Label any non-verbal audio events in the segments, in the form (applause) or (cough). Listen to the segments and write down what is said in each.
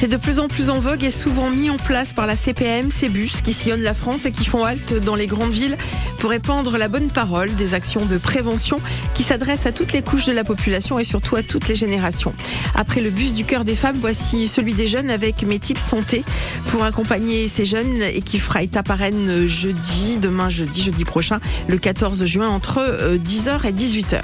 C'est de plus en plus en vogue et souvent mis en place par la CPM, ces bus qui sillonnent la France et qui font halte dans les grandes villes pour répandre la bonne parole, des actions de prévention qui s'adressent à toutes les couches de la population et surtout à toutes les générations. Après le bus du cœur des femmes, voici celui des jeunes avec mes tips santé pour accompagner ces jeunes et qui fera étape à jeudi, demain jeudi, jeudi prochain, le 14 juin entre 10h euh, et 18h.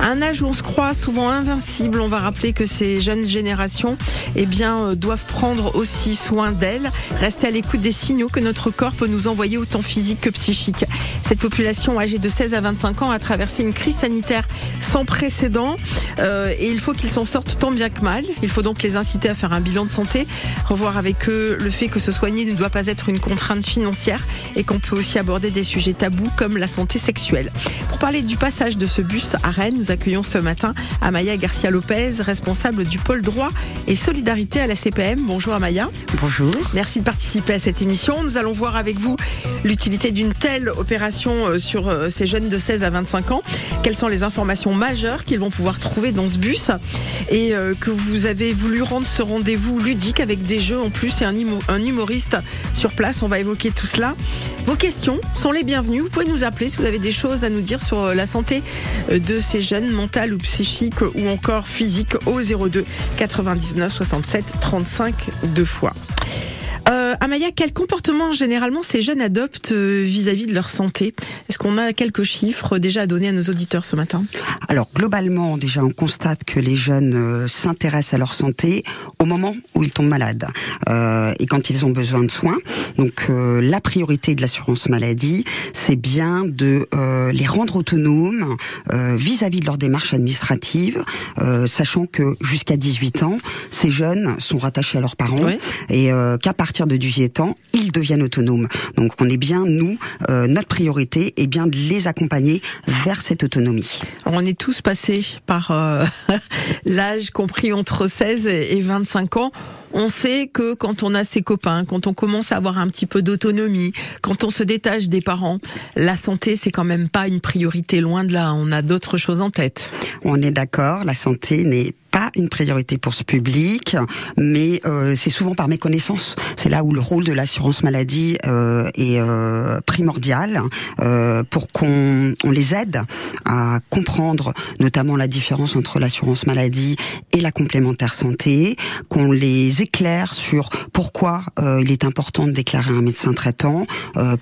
Un âge où on se croit souvent invincible, on va rappeler que ces jeunes générations eh bien, euh, doivent prendre aussi soin d'elles, rester à l'écoute des signaux que notre corps peut nous envoyer autant physique que psychique. Cette population âgée de 16 à 25 ans a traversé une crise sanitaire sans précédent euh, et il faut qu'ils s'en sortent tant bien que mal. Il faut donc les inciter à faire un bilan de santé, revoir avec eux le fait que se soigner ne doit pas être une contrainte financière et qu'on peut aussi aborder des sujets tabous comme la santé sexuelle. Pour parler du passage de ce bus à Rennes, nous accueillons ce matin Amaya Garcia Lopez, responsable du pôle droit et solidarité à la CPM. Bonjour Amaya. Bonjour. Merci de participer à cette émission. Nous allons voir avec vous l'utilité d'une telle opération euh, sur euh, ces jeunes de 16 à 25 ans. Quelles sont les informations majeures qu'ils vont pouvoir trouver dans ce bus et euh, que vous avez voulu rendre ce rendez-vous ludique avec des jeux en plus et un humoriste sur place. On va évoquer tout cela. Vos questions sont les bienvenues. Vous pouvez nous appeler si vous avez des choses à nous dire sur la santé de ces jeunes mentale ou psychique ou encore physique au 02 99 67 35 deux fois. Euh, Amaya, quel comportement généralement ces jeunes adoptent euh, vis-à-vis de leur santé? Est-ce qu'on a quelques chiffres déjà à donner à nos auditeurs ce matin? Alors globalement, déjà, on constate que les jeunes euh, s'intéressent à leur santé au moment où ils tombent malades euh, et quand ils ont besoin de soins. Donc la priorité de l'assurance maladie, c'est bien de les rendre autonomes vis-à-vis de leur démarche administrative, sachant que jusqu'à 18 ans, ces jeunes sont rattachés à leurs parents et qu'à partir de 18 ans, ils deviennent autonomes. Donc on est bien, nous, euh, notre priorité est bien de les accompagner vers cette autonomie. on est tous passés par euh, (laughs) l'âge compris entre 16 et 25 ans. On sait que quand on a ses copains, quand on commence à avoir un petit peu d'autonomie, quand on se détache des parents, la santé c'est quand même pas une priorité loin de là. On a d'autres choses en tête. On est d'accord, la santé n'est une priorité pour ce public, mais euh, c'est souvent par méconnaissance. C'est là où le rôle de l'assurance maladie euh, est euh, primordial pour qu'on on les aide à comprendre notamment la différence entre l'assurance maladie et la complémentaire santé, qu'on les éclaire sur pourquoi il est important de déclarer un médecin traitant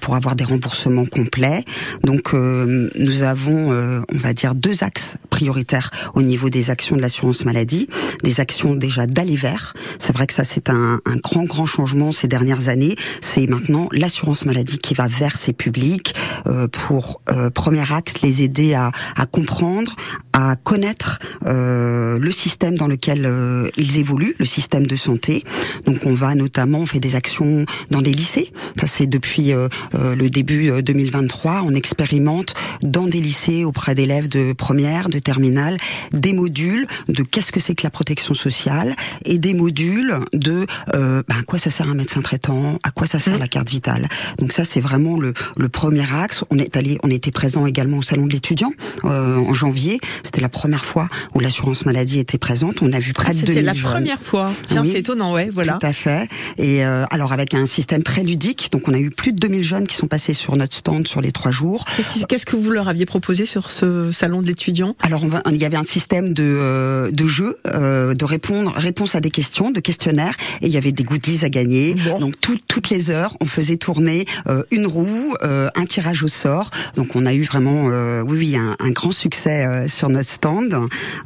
pour avoir des remboursements complets. Donc nous avons, on va dire, deux axes prioritaires au niveau des actions de l'assurance maladie des actions déjà d'aller vers. C'est vrai que ça c'est un, un, grand grand changement ces dernières années. C'est maintenant l'assurance maladie qui va vers ces publics euh, pour euh, premier axe les aider à, à comprendre, à connaître euh, le système dans lequel euh, ils évoluent, le système de santé. Donc on va notamment on fait des actions dans des lycées. Ça c'est depuis euh, le début 2023. On expérimente dans des lycées auprès d'élèves de première, de terminale, des modules de qu'est-ce que c'est que la protection sociale et des modules de ben, à quoi ça sert un médecin traitant, à quoi ça sert mmh. la carte vitale. Donc ça c'est vraiment le, le premier axe. On est allé, on était présent également au salon de l'étudiant en janvier. C'était la première fois où l'assurance maladie était présente. On a vu près de 2000 C'était la première fois. Tiens, c'est étonnant, ouais, voilà. Tout à fait. Et euh, alors avec un système très ludique, donc on a eu plus de 2000 jeunes qui sont passés sur notre stand sur les trois jours. Qu'est-ce que vous leur aviez proposé sur ce salon de l'étudiant? Alors on va, il y avait un système de, euh, de jeu, euh, de répondre, réponse à des questions, de questionnaires, et il y avait des goodies à gagner. Donc toutes les heures, on faisait tourner une roue, un tirage tirage au sort. Donc on a eu vraiment, euh, oui, oui, un, un grand succès euh, sur notre stand.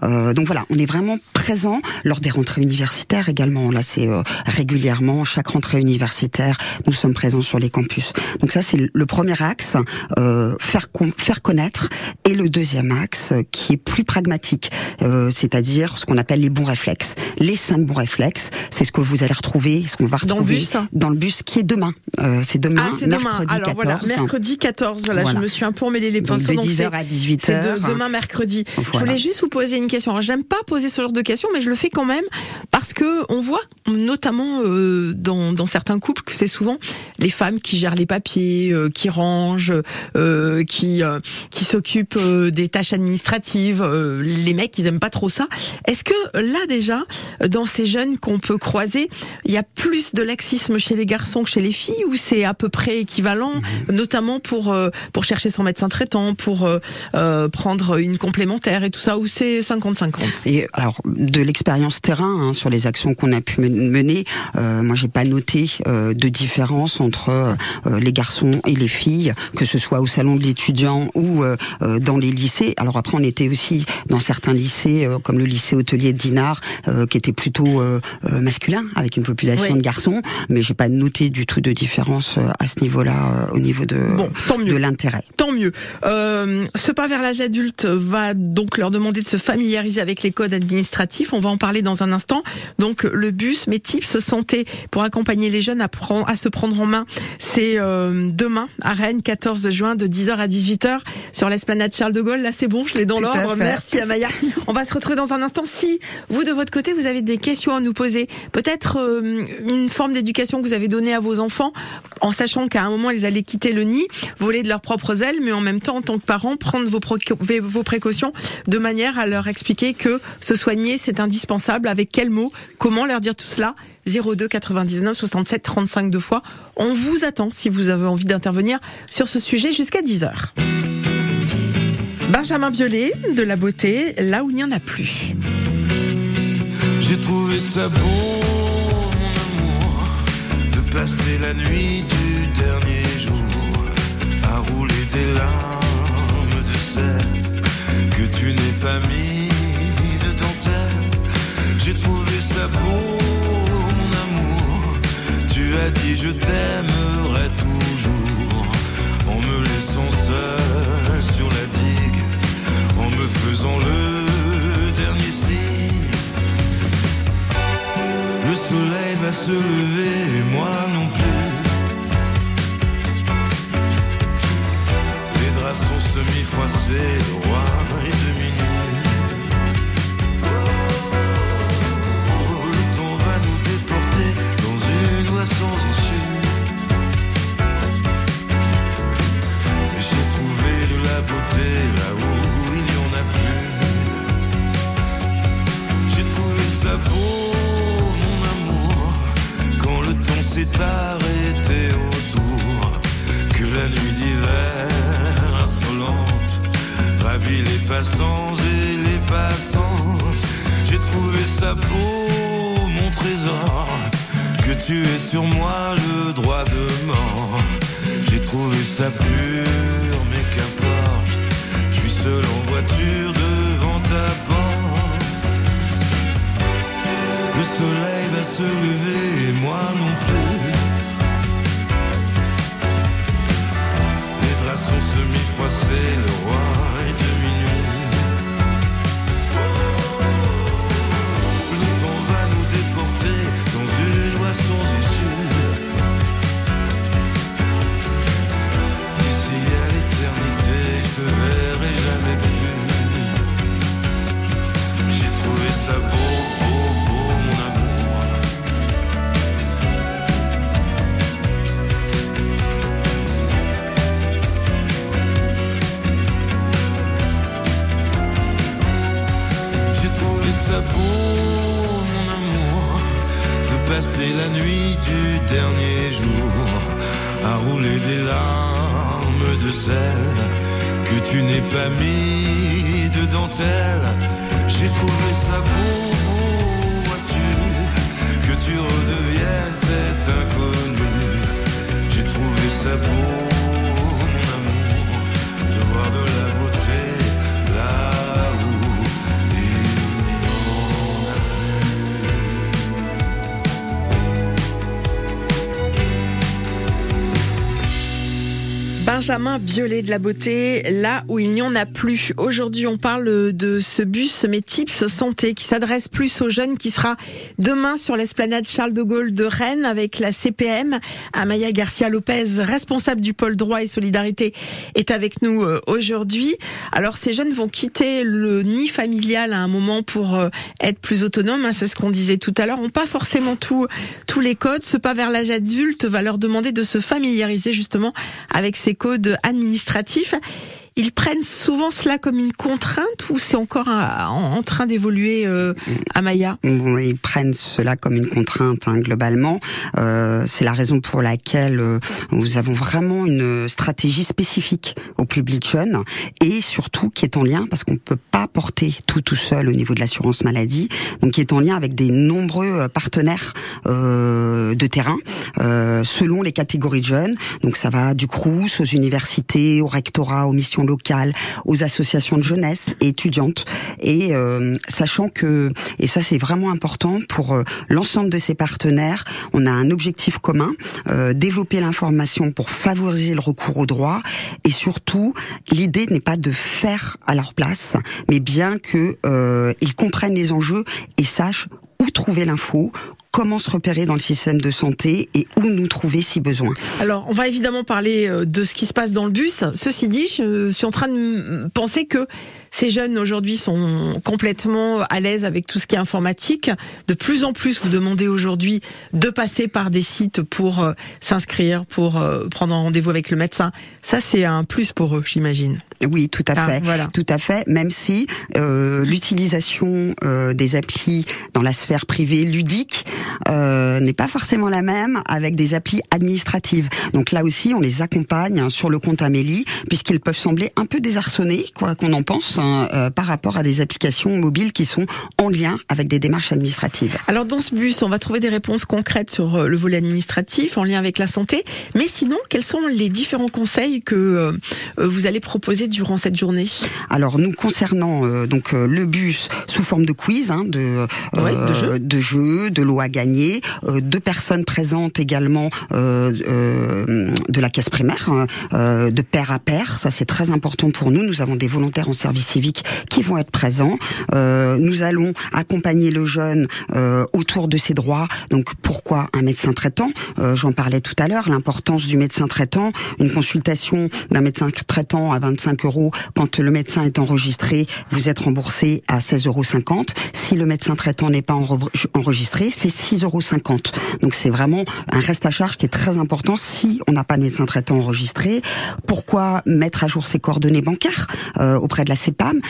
Euh, donc voilà, on est vraiment présent lors des rentrées universitaires également. Là, c'est régulièrement chaque rentrée universitaire, nous sommes présents sur les campus. Donc ça, c'est le premier axe, faire faire connaître, et le deuxième axe qui est plus pragmatique, c'est-à-dire ce qu'on appelle les bons réflexes. Les cinq bons réflexes, c'est ce que vous allez retrouver, ce qu'on va retrouver dans le bus, dans le bus qui est demain. c'est demain, ah, mercredi demain. Alors, 14. Voilà, mercredi 14. Là, je me suis un peu emmêlé les pinceaux. Donc, de 10h à 18h. C'est demain mercredi. Voilà. Je voulais juste vous poser une question. J'aime pas poser ce genre de questions, mais je le fais quand même parce que on voit, notamment euh, dans, dans certains couples, que c'est souvent les femmes qui gèrent les papiers, euh, qui rangent, euh, qui euh, qui s'occupent euh, des tâches administratives. Euh, les mecs, ils aiment pas trop ça. Est-ce que là déjà, dans ces jeunes qu'on peut croiser, il y a plus de laxisme chez les garçons que chez les filles, ou c'est à peu près équivalent, mmh. notamment pour pour chercher son médecin traitant, pour prendre une complémentaire et tout ça, ou c'est 50-50 Et alors de l'expérience terrain hein, sur les actions qu'on a pu mener, euh, moi j'ai pas noté euh, de différence entre euh, les garçons et les filles, que ce soit au salon de l'étudiant ou dans les lycées. Alors après on était aussi dans certains lycées, comme le lycée hôtelier de Dinard, qui était plutôt masculin avec une population Oui. de garçons, mais j'ai pas noté du tout de différence à ce niveau-là, au niveau de Bon, tant mieux. de l'intérêt. Tant mieux. Euh, ce pas vers l'âge adulte va donc leur demander de se familiariser avec les codes administratifs. On va en parler dans un instant. Donc le bus, mes tips santé pour accompagner les jeunes à, prendre, à se prendre en main, c'est euh, demain à Rennes, 14 juin, de 10h à 18h sur l'esplanade Charles de Gaulle. Là c'est bon, je l'ai dans l'ordre. Merci Amaya. (laughs) On va se retrouver dans un instant. Si vous de votre côté vous avez des questions à nous poser, peut-être euh, une forme d'éducation que vous avez donnée à vos enfants, en sachant qu'à un moment ils allaient quitter le nid, voler de leurs propres ailes, mais en même temps en tant que parents prendre vos, vos précautions de manière à leur expliquer que se soigner c'est indispensable. Avec quels mots, comment leur dire tout cela? 02 99 67 35 deux fois. On vous attend si vous avez envie d'intervenir sur ce sujet jusqu'à 10h. Benjamin Biolay, de la beauté, là où il n'y en a plus. J'ai trouvé ça beau, mon amour, de passer la nuit du dernier jour à rouler des larmes de sel que tu n'es pas mis. J'ai trouvé ça beau, mon amour. Tu as dit je t'aimerai toujours en me laissant seul sur la digue, en me faisant le dernier signe. Le soleil va se lever et moi non plus. Les draps sont semi-froissés, le roi est demi Benjamin Biolay de la beauté, là où il n'y en a plus. Aujourd'hui, on parle de ce bus Mes Tips Santé qui s'adresse plus aux jeunes qui sera demain sur l'esplanade Charles de Gaulle de Rennes avec la CPM. Amaya Garcia Lopez, responsable du pôle droit et solidarité, est avec nous euh, aujourd'hui. Alors, ces jeunes vont quitter le nid familial à un moment pour euh, être plus autonomes. Hein, c'est ce qu'on disait tout à l'heure. On pas forcément tout, tous les codes. Ce pas vers l'âge adulte va leur demander de se familiariser justement avec ces codes administratifs. Ils prennent souvent cela comme une contrainte ou c'est encore en, train d'évoluer euh, à Maya? Ils prennent cela comme une contrainte hein, globalement. Euh, c'est la raison pour laquelle euh, nous avons vraiment une stratégie spécifique au public jeune et surtout qui est en lien parce qu'on ne peut pas porter tout tout seul au niveau de l'assurance maladie, donc qui est en lien avec des nombreux partenaires de terrain selon les catégories de jeunes. Donc ça va du Crous aux universités, au rectorat, aux missions aux associations de jeunesse et étudiantes. Et euh, sachant que, et ça c'est vraiment important pour euh, l'ensemble de ces partenaires, on a un objectif commun, euh, développer l'information pour favoriser le recours au droit. Et surtout, l'idée n'est pas de faire à leur place, mais bien que ils comprennent les enjeux et sachent où trouver l'info, comment se repérer dans le système de santé et où nous trouver si besoin. Alors, on va évidemment parler euh, de ce qui se passe dans le bus. Ceci dit, je suis en train de penser que ces jeunes aujourd'hui sont complètement à l'aise avec tout ce qui est informatique. De plus en plus, vous demandez aujourd'hui de passer par des sites pour euh, s'inscrire, pour euh, prendre un rendez-vous avec le médecin. Ça, c'est un plus pour eux, j'imagine. Oui, tout à ah, fait, tout à fait. Même si euh, l'utilisation euh, des applis dans la sphère privée ludique euh, n'est pas forcément la même avec des applis administratives. Donc là aussi, on les accompagne sur le compte Amélie, puisqu'ils peuvent sembler un peu désarçonnés, quoi qu'on en pense, hein, euh, par rapport à des applications mobiles qui sont en lien avec des démarches administratives. Alors dans ce bus, on va trouver des réponses concrètes sur euh, le volet administratif en lien avec la santé. Mais sinon, quels sont les différents conseils que vous allez proposer durant cette journée? Alors nous concernant euh, donc euh, le bus sous forme de quiz, hein, de, de, jeux. de jeux, de lots à gagner, euh, deux personnes présentes également de la caisse primaire, hein, de pair à pair, ça c'est très important pour nous. Nous avons des volontaires en service civique qui vont être présents. nous allons accompagner le jeune autour de ses droits. Donc pourquoi un médecin traitant? J'en parlais tout à l'heure, l'importance du médecin traitant. Une consultation d'un médecin traitant à 25 euros. Quand le médecin est enregistré, vous êtes remboursé à 16,50 euros. Si le médecin traitant n'est pas enregistré, c'est 6,50 euros. Donc c'est vraiment un reste à charge qui est très important si on n'a pas de médecin traitant enregistré. Pourquoi mettre à jour ses coordonnées bancaires euh, auprès de la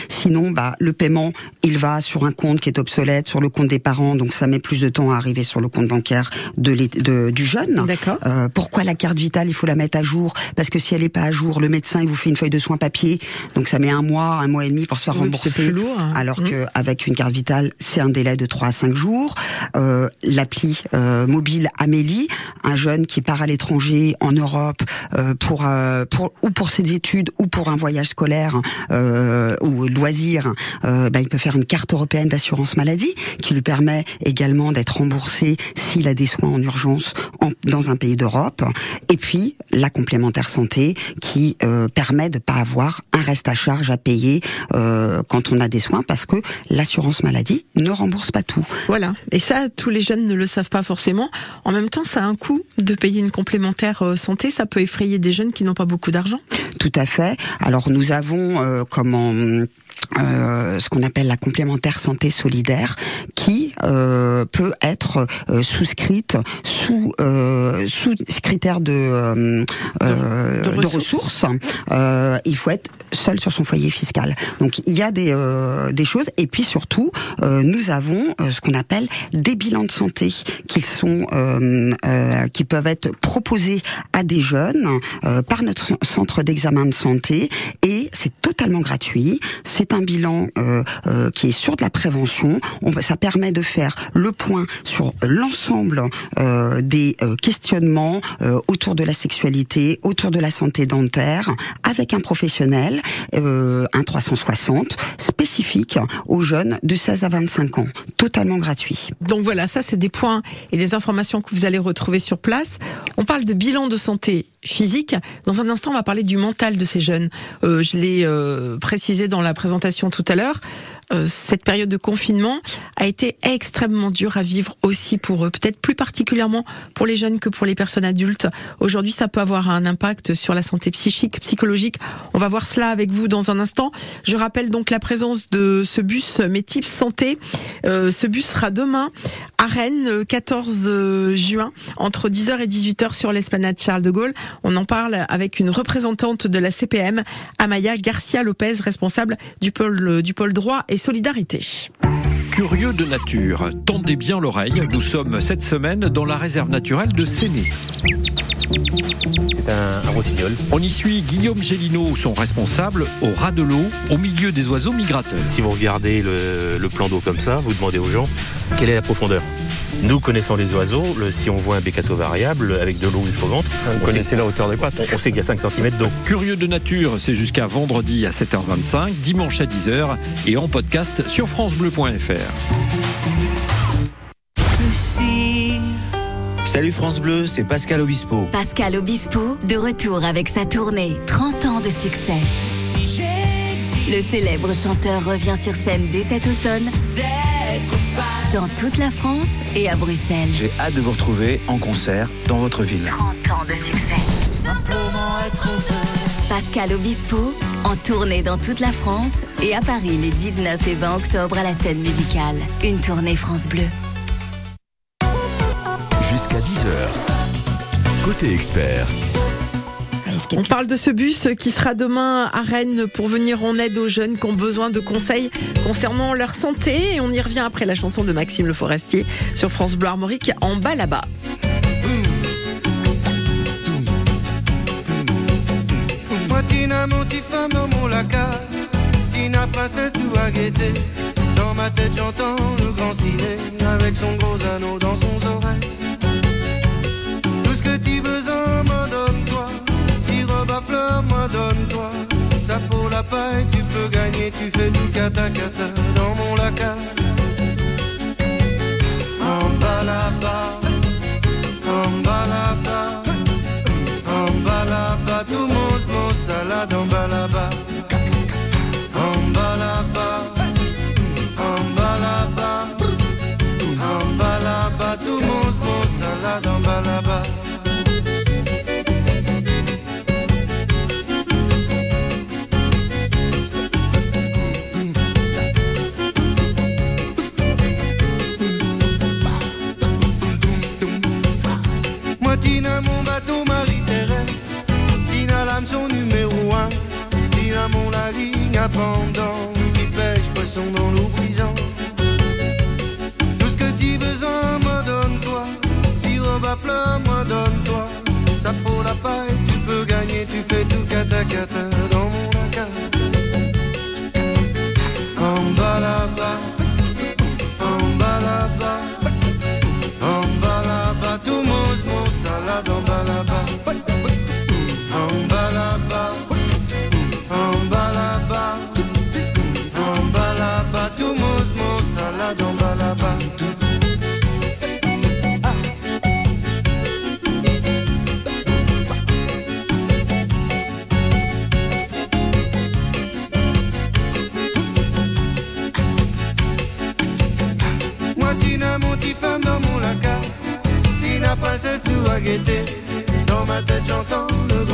Sinon, bah, le paiement, il va sur un compte qui est obsolète, sur le compte des parents, donc ça met plus de temps à arriver sur le compte bancaire de, de du jeune. D'accord. Euh, pourquoi la carte vitale, il faut la mettre à jour? Parce que si elle n'est pas à jour, le médecin, il vous fait une feuille de soins papier donc ça met un mois, un mois et demi pour se faire rembourser. Plus lourd, hein. Alors mmh. qu'avec une carte vitale, c'est un délai de 3 à 5 jours. Euh, L'appli euh, mobile Amélie, un jeune qui part à l'étranger, en Europe, euh, pour, pour ou pour ses études ou pour un voyage scolaire ou loisir, euh, bah, il peut faire une carte européenne d'assurance maladie qui lui permet également d'être remboursé s'il a des soins en urgence en, dans un pays d'Europe. Et puis la complémentaire santé qui permet de pas avoir un reste à charge à payer euh, quand on a des soins parce que l'assurance maladie ne rembourse pas tout. Voilà. Et ça, tous les jeunes ne le savent pas forcément. En même temps, ça a un coût de payer une complémentaire euh, santé. Ça peut effrayer des jeunes qui n'ont pas beaucoup d'argent. Tout à fait. Alors nous avons euh, comment Um, euh, ce qu'on appelle la complémentaire santé solidaire, qui euh, peut être euh, souscrite sous euh, sous critères de, de, de, ressources. il faut être seul sur son foyer fiscal. Donc il y a des des choses et puis surtout nous avons ce qu'on appelle des bilans de santé qui sont qui peuvent être proposés à des jeunes par notre centre d'examen de santé et c'est totalement gratuit. C'est un bilan euh, euh, qui est sur de la prévention. On, ça permet de faire le point sur l'ensemble euh, des questionnements autour de la sexualité, autour de la santé dentaire, avec un professionnel, un 360 spécifique aux jeunes de 16 à 25 ans, totalement gratuit. Donc voilà, ça c'est des points et des informations que vous allez retrouver sur place. On parle de bilan de santé physique. Dans un instant, on va parler du mental de ces jeunes. Euh, je l'ai euh, précisé dans la présentation tout à l'heure. Euh, cette période de confinement a été extrêmement dure à vivre aussi pour eux, peut-être plus particulièrement pour les jeunes que pour les personnes adultes. Aujourd'hui, ça peut avoir un impact sur la santé psychique, psychologique. On va voir cela avec vous dans un instant. Je rappelle donc la présence de ce bus Métips Santé. Euh, ce bus sera demain à Rennes, 14 juin, entre 10h et 18h sur l'esplanade Charles de Gaulle. On en parle avec une représentante de la CPM, Amaya Garcia Lopez, responsable du pôle, du pôle droit et solidarité. Curieux de nature, tendez bien l'oreille, nous sommes cette semaine dans la réserve naturelle de Séné. C'est un, un rossignol. On y suit Guillaume Gélineau, son responsable, au ras de l'eau, au milieu des oiseaux migrateurs. Si vous regardez le, le plan d'eau comme ça, vous demandez aux gens quelle est la profondeur? Nous connaissons les oiseaux, le- si on voit un bécasseau variable avec de l'eau jusqu'au ventre, Vous on connaissez sait, la hauteur des pattes on, on sait qu'il y a 5 cm d'eau. Curieux de nature, c'est jusqu'à vendredi à 7h25, dimanche à 10h et en podcast sur francebleu.fr. Salut France Bleu, c'est Pascal Obispo. Pascal Obispo, de retour avec sa tournée 30 ans de succès. Le célèbre chanteur revient sur scène dès cet automne dans toute la France et à Bruxelles. J'ai hâte de vous retrouver en concert dans votre ville. 30 ans de succès. Pascal Obispo, en tournée dans toute la France et à Paris les 19 et 20 octobre à la scène musicale. Une tournée France Bleu. Jusqu'à 10h. Côté expert, On parle de ce bus qui sera demain à Rennes pour venir en aide aux jeunes qui ont besoin de conseils concernant leur santé. Et on y revient après la chanson de Maxime Le Forestier sur France Bleu Armorique en bas là-bas. Dans mon lacasse. Tina, princesse, tout à guetter. Dans ma tête, j'entends le grand ciné avec son gros anneau dans son oreille. Besoin, me donne-toi. Tes robes à fleurs, me donne-toi. Ça pour la paille, tu peux gagner. Tu fais tout cata à pendant. Qui pêche poisson dans l'eau brisante. Tout ce que tu besoin, me donne-toi. Tes robes à fleurs, me donne-toi. Ça pour la paille, tu peux gagner. Tu fais tout cata cata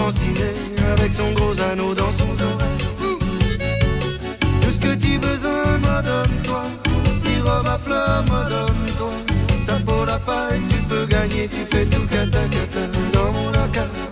avec son gros anneau dans son oreille. Tout ce que tu besoin, me donne-toi. Tes robes à fleurs, me donne-toi. Ça pour la paille, tu peux gagner. Tu fais tout cata dans mon lacasse.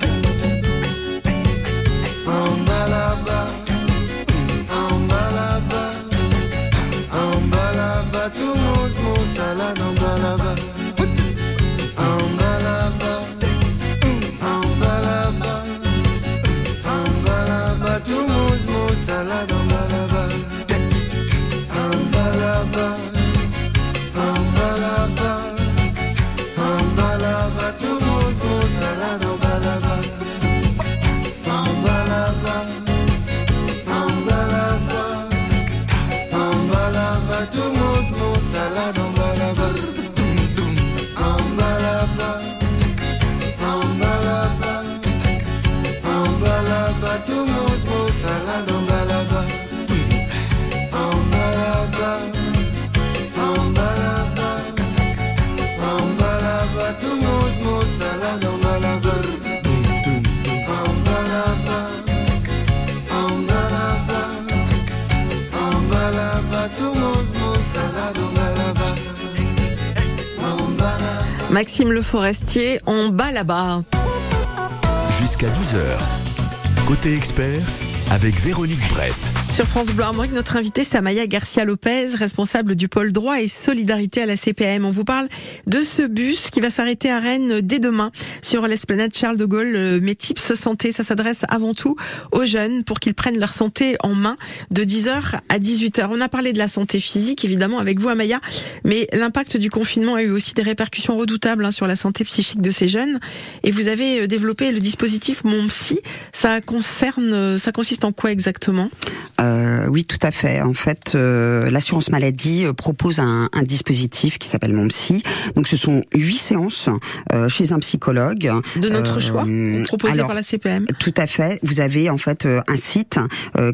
Maxime Le Forestier, en bas là-bas. Jusqu'à 10h. Côté expert, avec Véronique Brett. Sur France Bleu Armorique, notre invité c'est Amaya Garcia Lopez, responsable du pôle droit et solidarité à la CPM. On vous parle de ce bus qui va s'arrêter à Rennes dès demain sur l'esplanade Charles de Gaulle. Mes tips santé, ça s'adresse avant tout aux jeunes pour qu'ils prennent leur santé en main de 10h à 18h. On a parlé de la santé physique évidemment avec vous Amaya, mais l'impact du confinement a eu aussi des répercussions redoutables hein, sur la santé psychique de ces jeunes. Et vous avez euh, développé le dispositif Mon Psy. Ça concerne, euh, ça consiste en quoi exactement? Euh, oui, tout à fait. En fait, euh, l'assurance maladie euh, propose un, un dispositif qui s'appelle Mon Psy. Donc, ce sont huit séances euh, chez un psychologue. De notre choix, proposé alors, par la CPM. Tout à fait. Vous avez en fait un site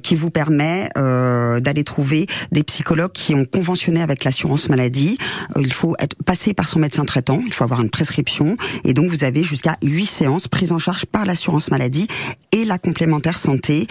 qui vous permet d'aller trouver des psychologues qui ont conventionné avec l'assurance maladie. Il faut être passé par son médecin traitant. Il faut avoir une prescription. Et donc vous avez jusqu'à huit séances prises en charge par l'assurance maladie et la complémentaire santé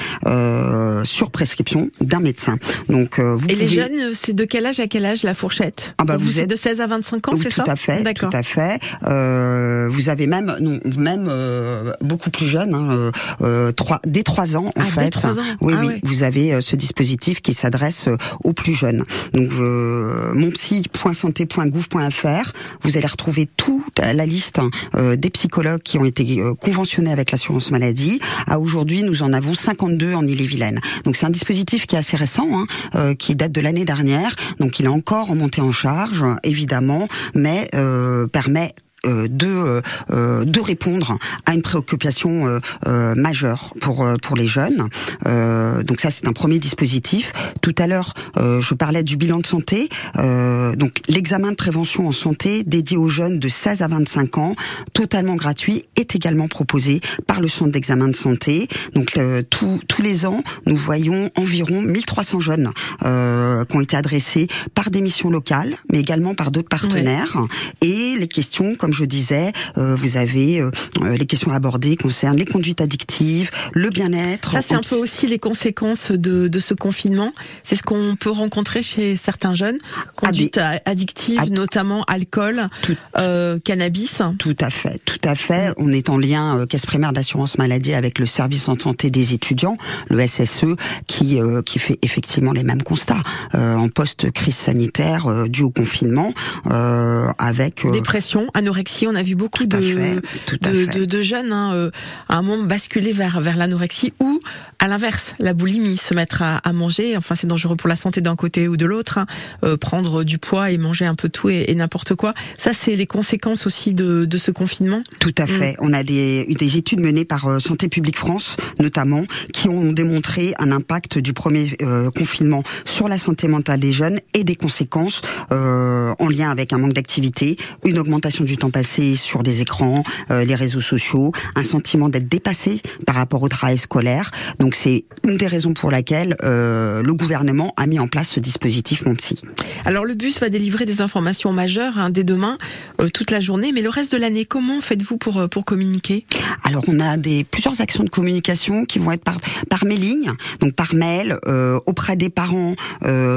sur prescription d'un médecin. Donc euh, vous Et les jeunes, c'est de quel âge à quel âge la fourchette Ah bah, vous c'est êtes- de 16 à 25 ans, Oui, c'est tout ça à fait, tout à fait. Euh, vous avez même, non, même euh, beaucoup plus jeune, hein, euh, euh, trois, dès trois ans en Ah, dès fait. trois ans. Oui, Ah oui. Vous avez euh, ce dispositif qui s'adresse aux plus jeunes. Donc, euh, monpsy.santé.gouv.fr, vous allez retrouver toute la liste hein, des psychologues qui ont été conventionnés avec l'assurance maladie. À aujourd'hui, nous en avons 52 en Ille-et-Vilaine. Donc, c'est un dispositif qui est assez récent, hein, euh, qui date de l'année dernière. Donc, il est encore en en charge, évidemment, mais euh, permet de euh, euh, de répondre à une préoccupation euh, euh, majeure pour euh, pour les jeunes. Euh, donc ça c'est un premier dispositif. Tout à l'heure euh, je parlais du bilan de santé. Euh, donc l'examen de prévention en santé dédié aux jeunes de 16 à 25 ans, totalement gratuit, est également proposé par le centre d'examen de santé. Donc euh, tous tous les ans nous voyons environ 1300 jeunes euh, qui ont été adressés par des missions locales, mais également par d'autres partenaires. Et les questions, comme je disais, euh, vous avez euh, euh, les questions abordées concernent les conduites addictives, le bien-être. Ça, c'est un peu aussi les conséquences de, de ce confinement. C'est ce qu'on peut rencontrer chez certains jeunes. Conduite addictive, Ah, notamment alcool, Tout- euh, cannabis. Tout à fait, tout à fait. On est en lien euh, caisse primaire d'assurance maladie avec le service en santé des étudiants, le SSE, qui euh, qui fait effectivement les mêmes constats euh, en post crise sanitaire euh, due au confinement, euh, avec Dépression, anorexie, on a vu beaucoup de, fait, tout à de, fait. de- de jeunes hein, euh, à un moment basculer vers, vers l'anorexie ou à l'inverse, la boulimie, se mettre à, à manger. Enfin, c'est dangereux pour la santé d'un côté ou de l'autre. hein. Euh, prendre du poids et manger un peu tout et, et n'importe quoi. Ça, c'est les conséquences aussi de, de ce confinement. Tout à fait. On a des, des études menées par euh, Santé publique France, notamment, qui ont démontré un impact du premier euh, confinement sur la santé mentale des jeunes et des conséquences euh, en lien avec un manque d'activité, une augmentation du temps passé sur des écrans, euh, les réseaux sociaux, un sentiment d'être dépassé par rapport au travail scolaire. Donc c'est une des raisons pour laquelle euh, le gouvernement a mis en place ce dispositif Mon Psy. Alors le bus va délivrer des informations majeures hein, dès demain, euh, toute la journée, mais le reste de l'année, comment faites-vous pour euh, pour communiquer? Alors on a des plusieurs actions de communication qui vont être par par mailing, donc par mail euh, auprès des parents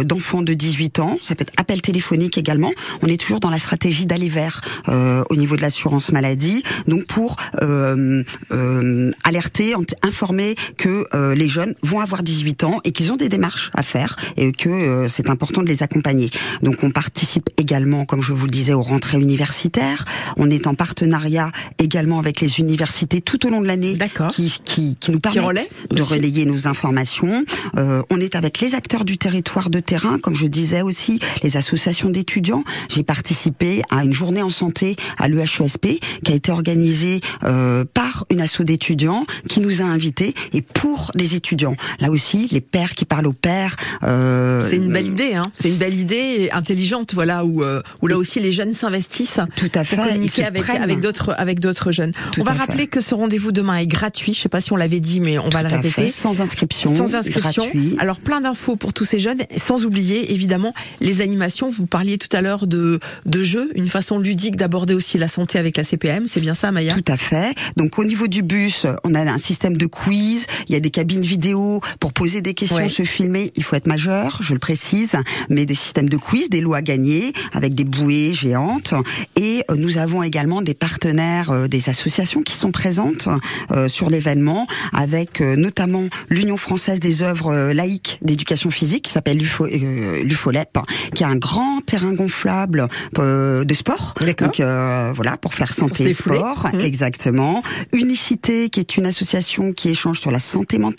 d'enfants de 18 ans. Ça peut être appel téléphonique également. On est toujours dans la stratégie d'aller vers au niveau de l'assurance maladie, donc pour alerter, informer que euh, les jeunes vont avoir 18 ans et qu'ils ont des démarches à faire et que euh, c'est important de les accompagner. Donc on participe également, comme je vous le disais, aux rentrées universitaires. On est en partenariat également avec les universités tout au long de l'année D'accord. qui, qui, qui nous permettent de aussi. relayer nos informations. Euh, on est avec les acteurs du territoire de terrain, comme je disais aussi, les associations d'étudiants. J'ai participé à une journée en santé à l'UHESP qui a été organisée euh, par une asso d'étudiants qui nous a invités et pour les étudiants. Là aussi, les pères qui parlent aux pères. euh, C'est une belle idée, hein. C'est une belle idée intelligente, voilà, où, euh, où là aussi les jeunes s'investissent Tout à pour fait. ils communiquer avec avec d'autres avec d'autres jeunes. Tout on va fait. rappeler que ce rendez-vous demain est gratuit. Je sais pas si on l'avait dit, mais on va le répéter. fait, sans inscription, Sans inscription. gratuit. Alors plein d'infos pour tous ces jeunes, sans oublier évidemment les animations. Vous parliez tout à l'heure de de jeux, une façon ludique d'aborder aussi la santé avec la CPM. C'est bien ça, Maya? Tout à fait. Donc au niveau du bus, on a un système de quiz, il y a des cabine vidéo pour poser des questions, Ouais. se filmer. Il faut être majeur, je le précise, mais des systèmes de quiz, des lots à gagner avec des bouées géantes. Et euh, nous avons également des partenaires, euh, des associations qui sont présentes euh, sur l'événement, avec notamment l'Union française des œuvres laïques d'éducation physique, qui s'appelle l'UFO, l'UFOLEP, qui a un grand terrain gonflable de sport. D'accord. Donc euh, voilà, pour faire santé et sport, Mhm. exactement. Unicité, qui est une association qui échange sur la santé mentale.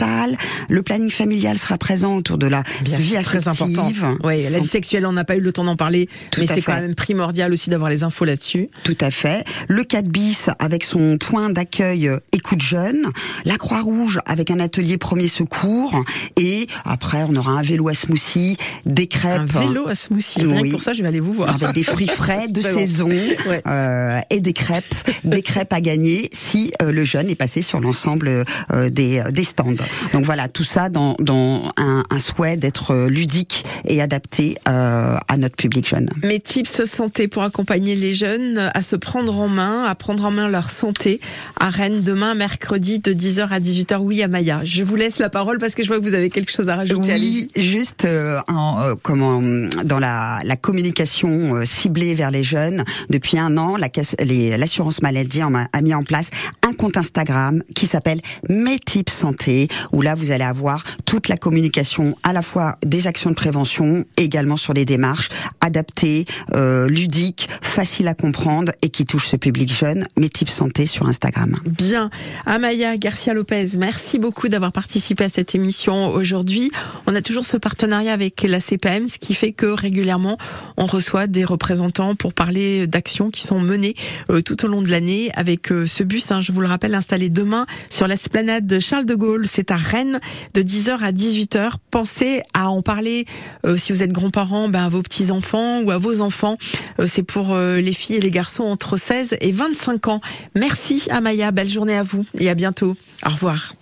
Le planning familial sera présent autour de la Bien, vie très affective. important. Oui, la vie sexuelle, on n'a pas eu le temps d'en parler, Tout mais c'est quand même primordial aussi d'avoir les infos là-dessus. Tout à fait. Le 4 bis avec son point d'accueil euh, écoute jeune. La Croix-Rouge avec un atelier premier secours. Et après, on aura un vélo à smoothie, des crêpes. Un vélo à smoothie. Oui. pour ça, je vais aller vous voir. Avec des fruits frais de (laughs) saison (laughs) Ouais. euh, et des crêpes, des crêpes à gagner si euh, le jeune est passé sur l'ensemble euh, des, des stands. Donc voilà, tout ça dans, dans un, un souhait d'être euh, ludique et adapté euh, à notre public jeune. Mes tips santé pour accompagner les jeunes à se prendre en main, à prendre en main leur santé à Rennes demain, mercredi de 10h à 18h. Oui, Amaya, je vous laisse la parole parce que je vois que vous avez quelque chose à rajouter. Oui, juste euh, en, euh, comment dans la, la communication euh, ciblée vers les jeunes. Depuis un an, la caisse- les- l'assurance maladie a mis en place un compte Instagram qui s'appelle Mes tips santé, où là vous allez avoir toute la communication à la fois des actions de prévention, également sur les démarches adaptées, euh, ludiques, faciles à comprendre et qui touchent ce public jeune. Mes tips santé sur Instagram. Bien. Amaya Garcia Lopez, merci beaucoup d'avoir participé à cette émission aujourd'hui. On a toujours ce partenariat avec la CPM, ce qui fait que régulièrement, on reçoit des représentants pour parler d'actions qui sont menées euh, tout au long de l'année avec euh, ce bus, hein, je vous le rappelle, installé demain sur l'esplanade de Charles de Gaulle. C'est à Rennes de 10h à 18h. Pensez à en parler euh, si vous êtes grands-parents, ben, à vos petits-enfants ou à vos enfants. Euh, C'est pour euh, les filles et les garçons entre 16 et 25 ans. Merci Amaya, belle journée à vous et à bientôt. Au revoir.